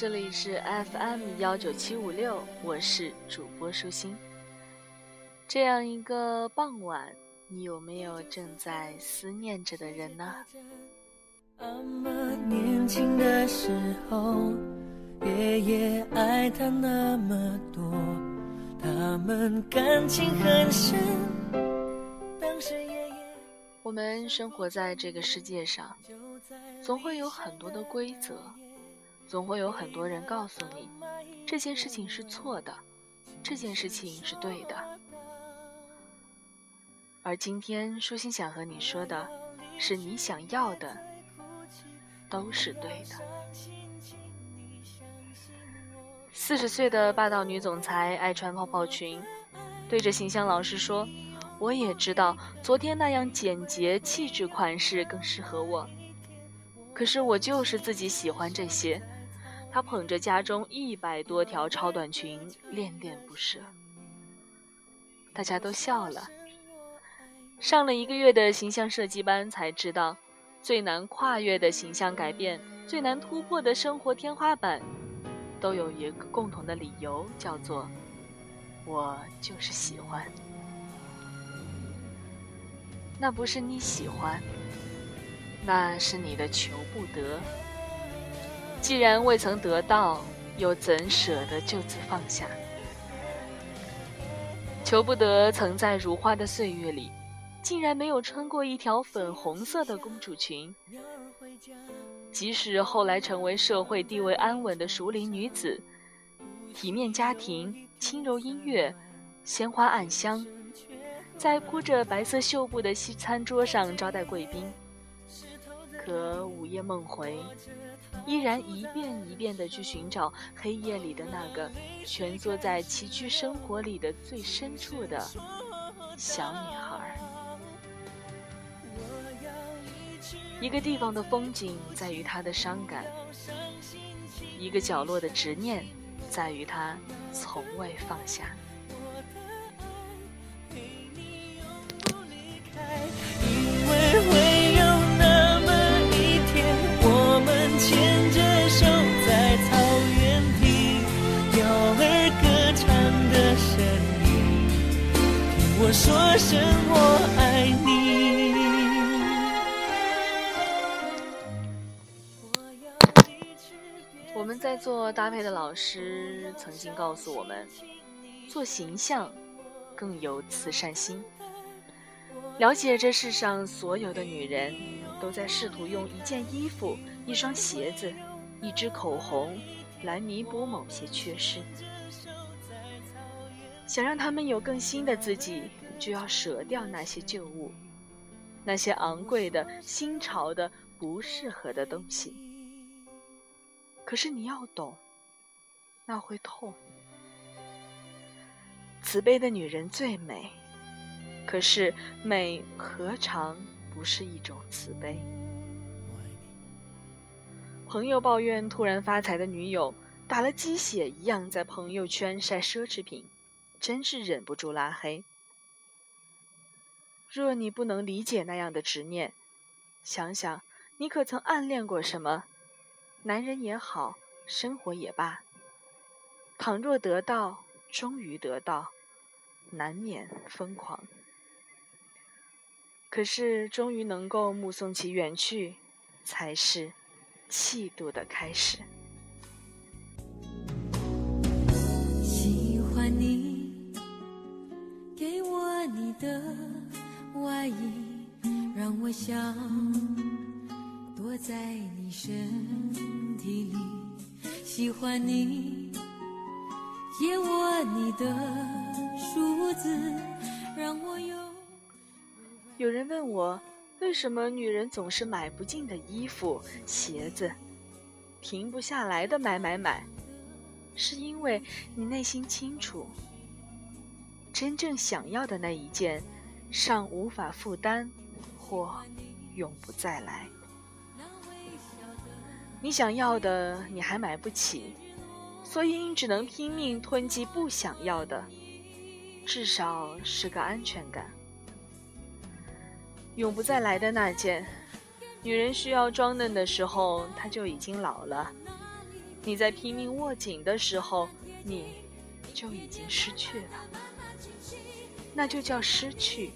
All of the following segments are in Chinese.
这里是 FM 幺九七五六，我是主播舒心。这样一个傍晚，你有没有正在思念着的人呢？年轻的时候，爷爷爱他那么多，他们感情很深。当时爷爷，我们生活在这个世界上，总会有很多的规则，总会有很多人告诉你，这件事情是错的，这件事情是对的。而今天，舒心想和你说的，是你想要的，都是对的。四十岁的霸道女总裁爱穿泡泡裙，对着形象老师说：“我也知道，昨天那样简洁、气质款式更适合我。可是我就是自己喜欢这些。”她捧着家中一百多条超短裙，恋恋不舍。大家都笑了。上了一个月的形象设计班，才知道，最难跨越的形象改变，最难突破的生活天花板，都有一个共同的理由，叫做“我就是喜欢”。那不是你喜欢，那是你的求不得。既然未曾得到，又怎舍得就此放下？求不得，曾在如花的岁月里。竟然没有穿过一条粉红色的公主裙。即使后来成为社会地位安稳的熟龄女子，体面家庭、轻柔音乐、鲜花暗香，在铺着白色绣布的西餐桌上招待贵宾。可午夜梦回，依然一遍一遍地去寻找黑夜里的那个蜷缩在崎岖生活里的最深处的小女孩。一个地方的风景在于它的伤感，一个角落的执念在于它从未放下。搭配的老师曾经告诉我们，做形象更有慈善心。了解这世上所有的女人，都在试图用一件衣服、一双鞋子、一支口红来弥补某些缺失。想让他们有更新的自己，就要舍掉那些旧物，那些昂贵的、新潮的、不适合的东西。可是你要懂，那会痛。慈悲的女人最美，可是美何尝不是一种慈悲？朋友抱怨突然发财的女友打了鸡血一样在朋友圈晒奢侈品，真是忍不住拉黑。若你不能理解那样的执念，想想你可曾暗恋过什么？男人也好，生活也罢，倘若得到，终于得到，难免疯狂。可是，终于能够目送其远去，才是气度的开始。喜欢你，给我你的外衣，让我想。躲在你身体里，喜欢你，借我你的梳子，让我有。有人问我，为什么女人总是买不尽的衣服、鞋子，停不下来的买买买？是因为你内心清楚，真正想要的那一件，尚无法负担，或永不再来。你想要的，你还买不起，所以你只能拼命吞积不想要的，至少是个安全感。永不再来的那件，女人需要装嫩的时候，她就已经老了；你在拼命握紧的时候，你就已经失去了。那就叫失去，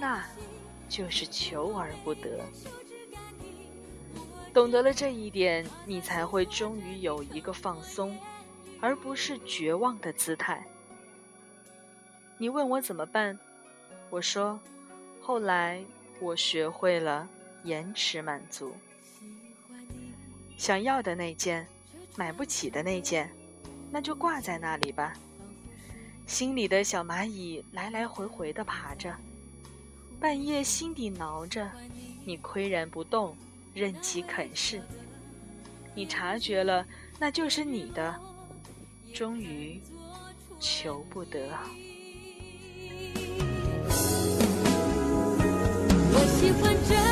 那就是求而不得。懂得了这一点，你才会终于有一个放松，而不是绝望的姿态。你问我怎么办，我说，后来我学会了延迟满足。想要的那件，买不起的那件，那就挂在那里吧。心里的小蚂蚁来来回回的爬着，半夜心底挠着，你岿然不动。任其啃噬，你察觉了，那就是你的，终于求不得。我喜欢这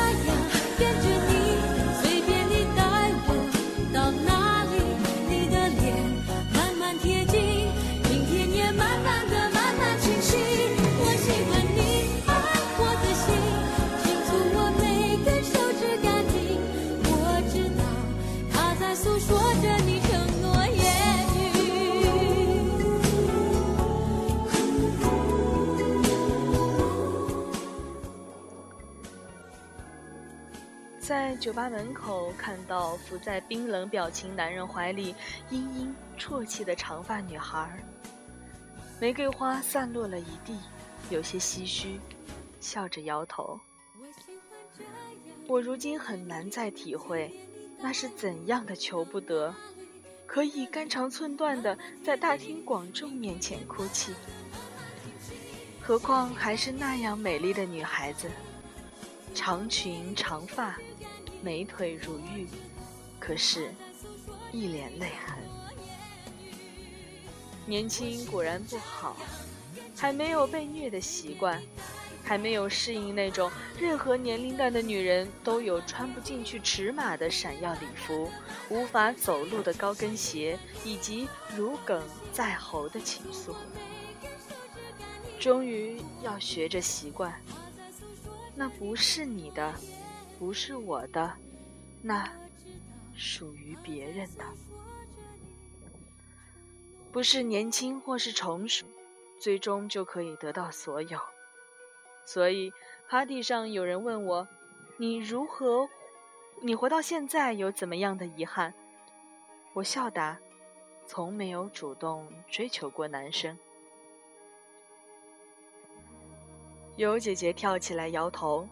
酒吧门口看到伏在冰冷表情男人怀里嘤嘤啜泣的长发女孩，玫瑰花散落了一地，有些唏嘘，笑着摇头。我如今很难再体会，那是怎样的求不得，可以肝肠寸断的在大庭广众面前哭泣，何况还是那样美丽的女孩子，长裙长发。美腿如玉，可是，一脸泪痕。年轻果然不好，还没有被虐的习惯，还没有适应那种任何年龄段的女人都有穿不进去尺码的闪耀礼服，无法走路的高跟鞋，以及如鲠在喉的情愫。终于要学着习惯，那不是你的。不是我的，那属于别人的。不是年轻或是成熟，最终就可以得到所有。所以，party 上有人问我：“你如何？你活到现在有怎么样的遗憾？”我笑答：“从没有主动追求过男生。”有姐姐跳起来摇头：“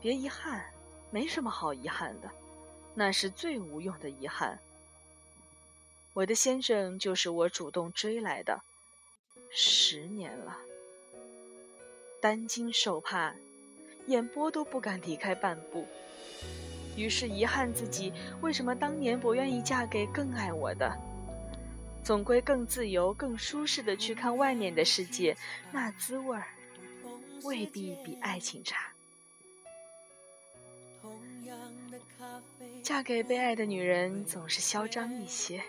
别遗憾。”没什么好遗憾的，那是最无用的遗憾。我的先生就是我主动追来的，十年了，担惊受怕，眼波都不敢离开半步。于是遗憾自己为什么当年不愿意嫁给更爱我的。总归更自由、更舒适的去看外面的世界，那滋味儿未必比爱情差。嫁给被爱的女人总是嚣张一些，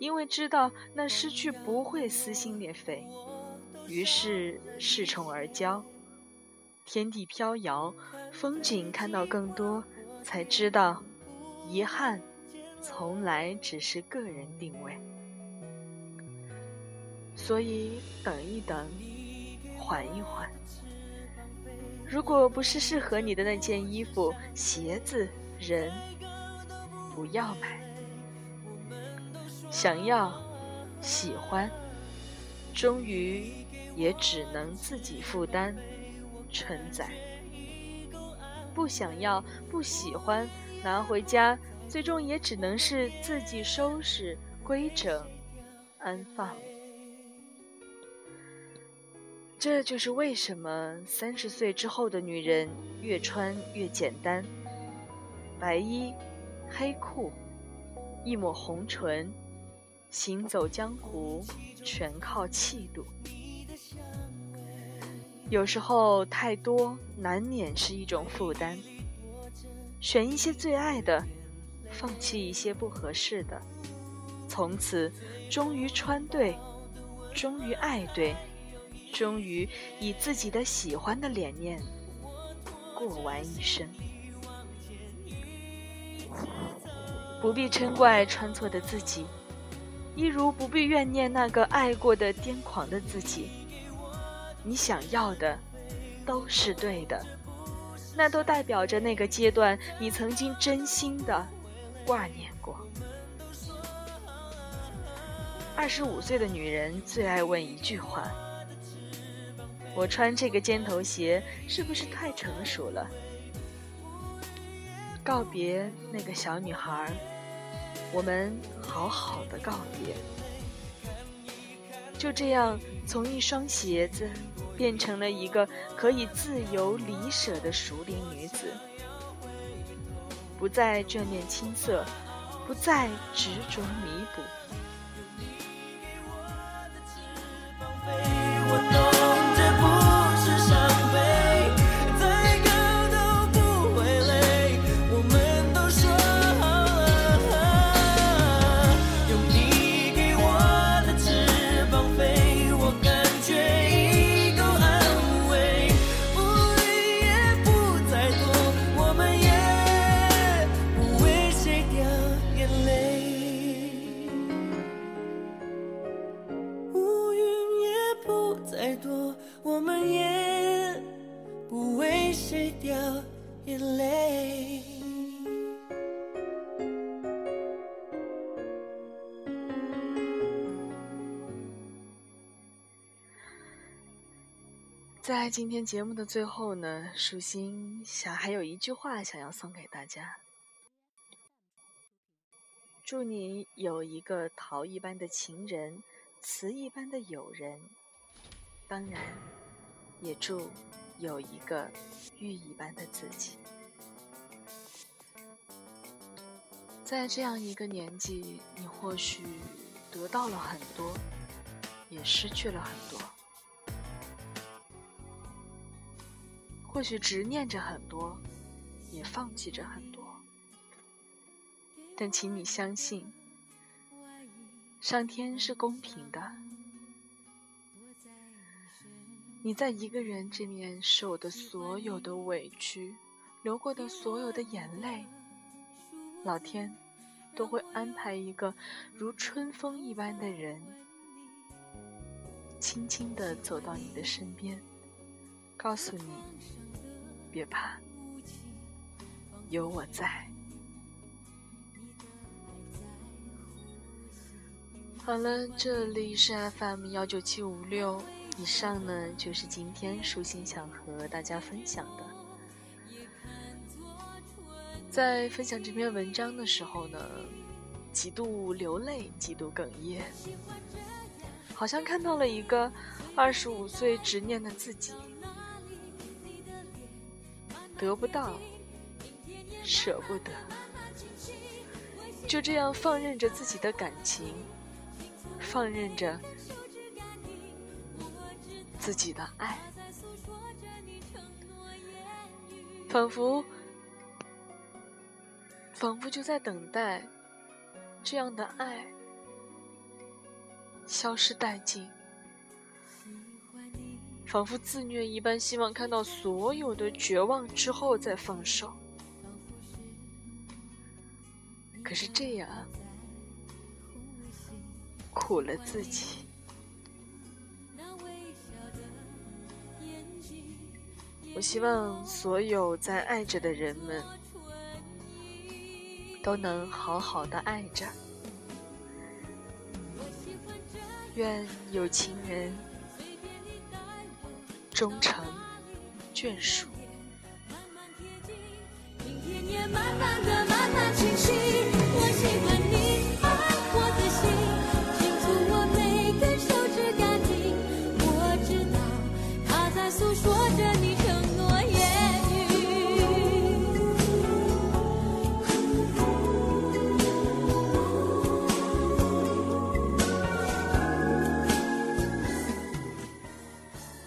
因为知道那失去不会撕心裂肺，于是恃宠而骄。天地飘摇，风景看到更多，才知道遗憾从来只是个人定位。所以等一等，缓一缓。如果不是适合你的那件衣服、鞋子、人，不要买。想要、喜欢，终于也只能自己负担、承载。不想要、不喜欢，拿回家，最终也只能是自己收拾、规整、安放。这就是为什么三十岁之后的女人越穿越简单，白衣、黑裤、一抹红唇，行走江湖全靠气度。有时候太多难免是一种负担，选一些最爱的，放弃一些不合适的，从此终于穿对，终于爱对。终于以自己的喜欢的脸面过完一生。不必嗔怪穿错的自己，一如不必怨念那个爱过的癫狂的自己。你想要的，都是对的，那都代表着那个阶段你曾经真心的挂念过。二十五岁的女人最爱问一句话：“我穿这个尖头鞋是不是太成熟了？”告别那个小女孩，我们好好的告别。就这样，从一双鞋子变成了一个可以自由离舍的熟龄女子，不再眷恋青涩，不再执着弥补。再多，我们也不为谁掉眼泪在今天节目的最后呢，舒心想还有一句话想要送给大家：祝你有一个桃一般的情人，瓷一般的友人，当然，也祝有一个玉一般的自己。在这样一个年纪，你或许得到了很多，也失去了很多。或许执念着很多，也放弃着很多，但请你相信，上天是公平的。你在一个人这面受的所有的委屈，流过的所有的眼泪，老天都会安排一个如春风一般的人，轻轻地走到你的身边，告诉你。别怕，有我在。好了，这里是 FM 幺九七五六，以上呢就是今天舒心想和大家分享的。在分享这篇文章的时候呢，几度流泪，几度哽咽，好像看到了一个二十五岁执念的自己。得不到，舍不得，就这样放任着自己的感情，放任着自己的爱，仿佛，仿佛就在等待这样的爱消失殆尽。仿佛自虐一般，希望看到所有的绝望之后再放手。可是这样苦了自己。我希望所有在爱着的人们都能好好的爱着。愿有情人。终成眷属。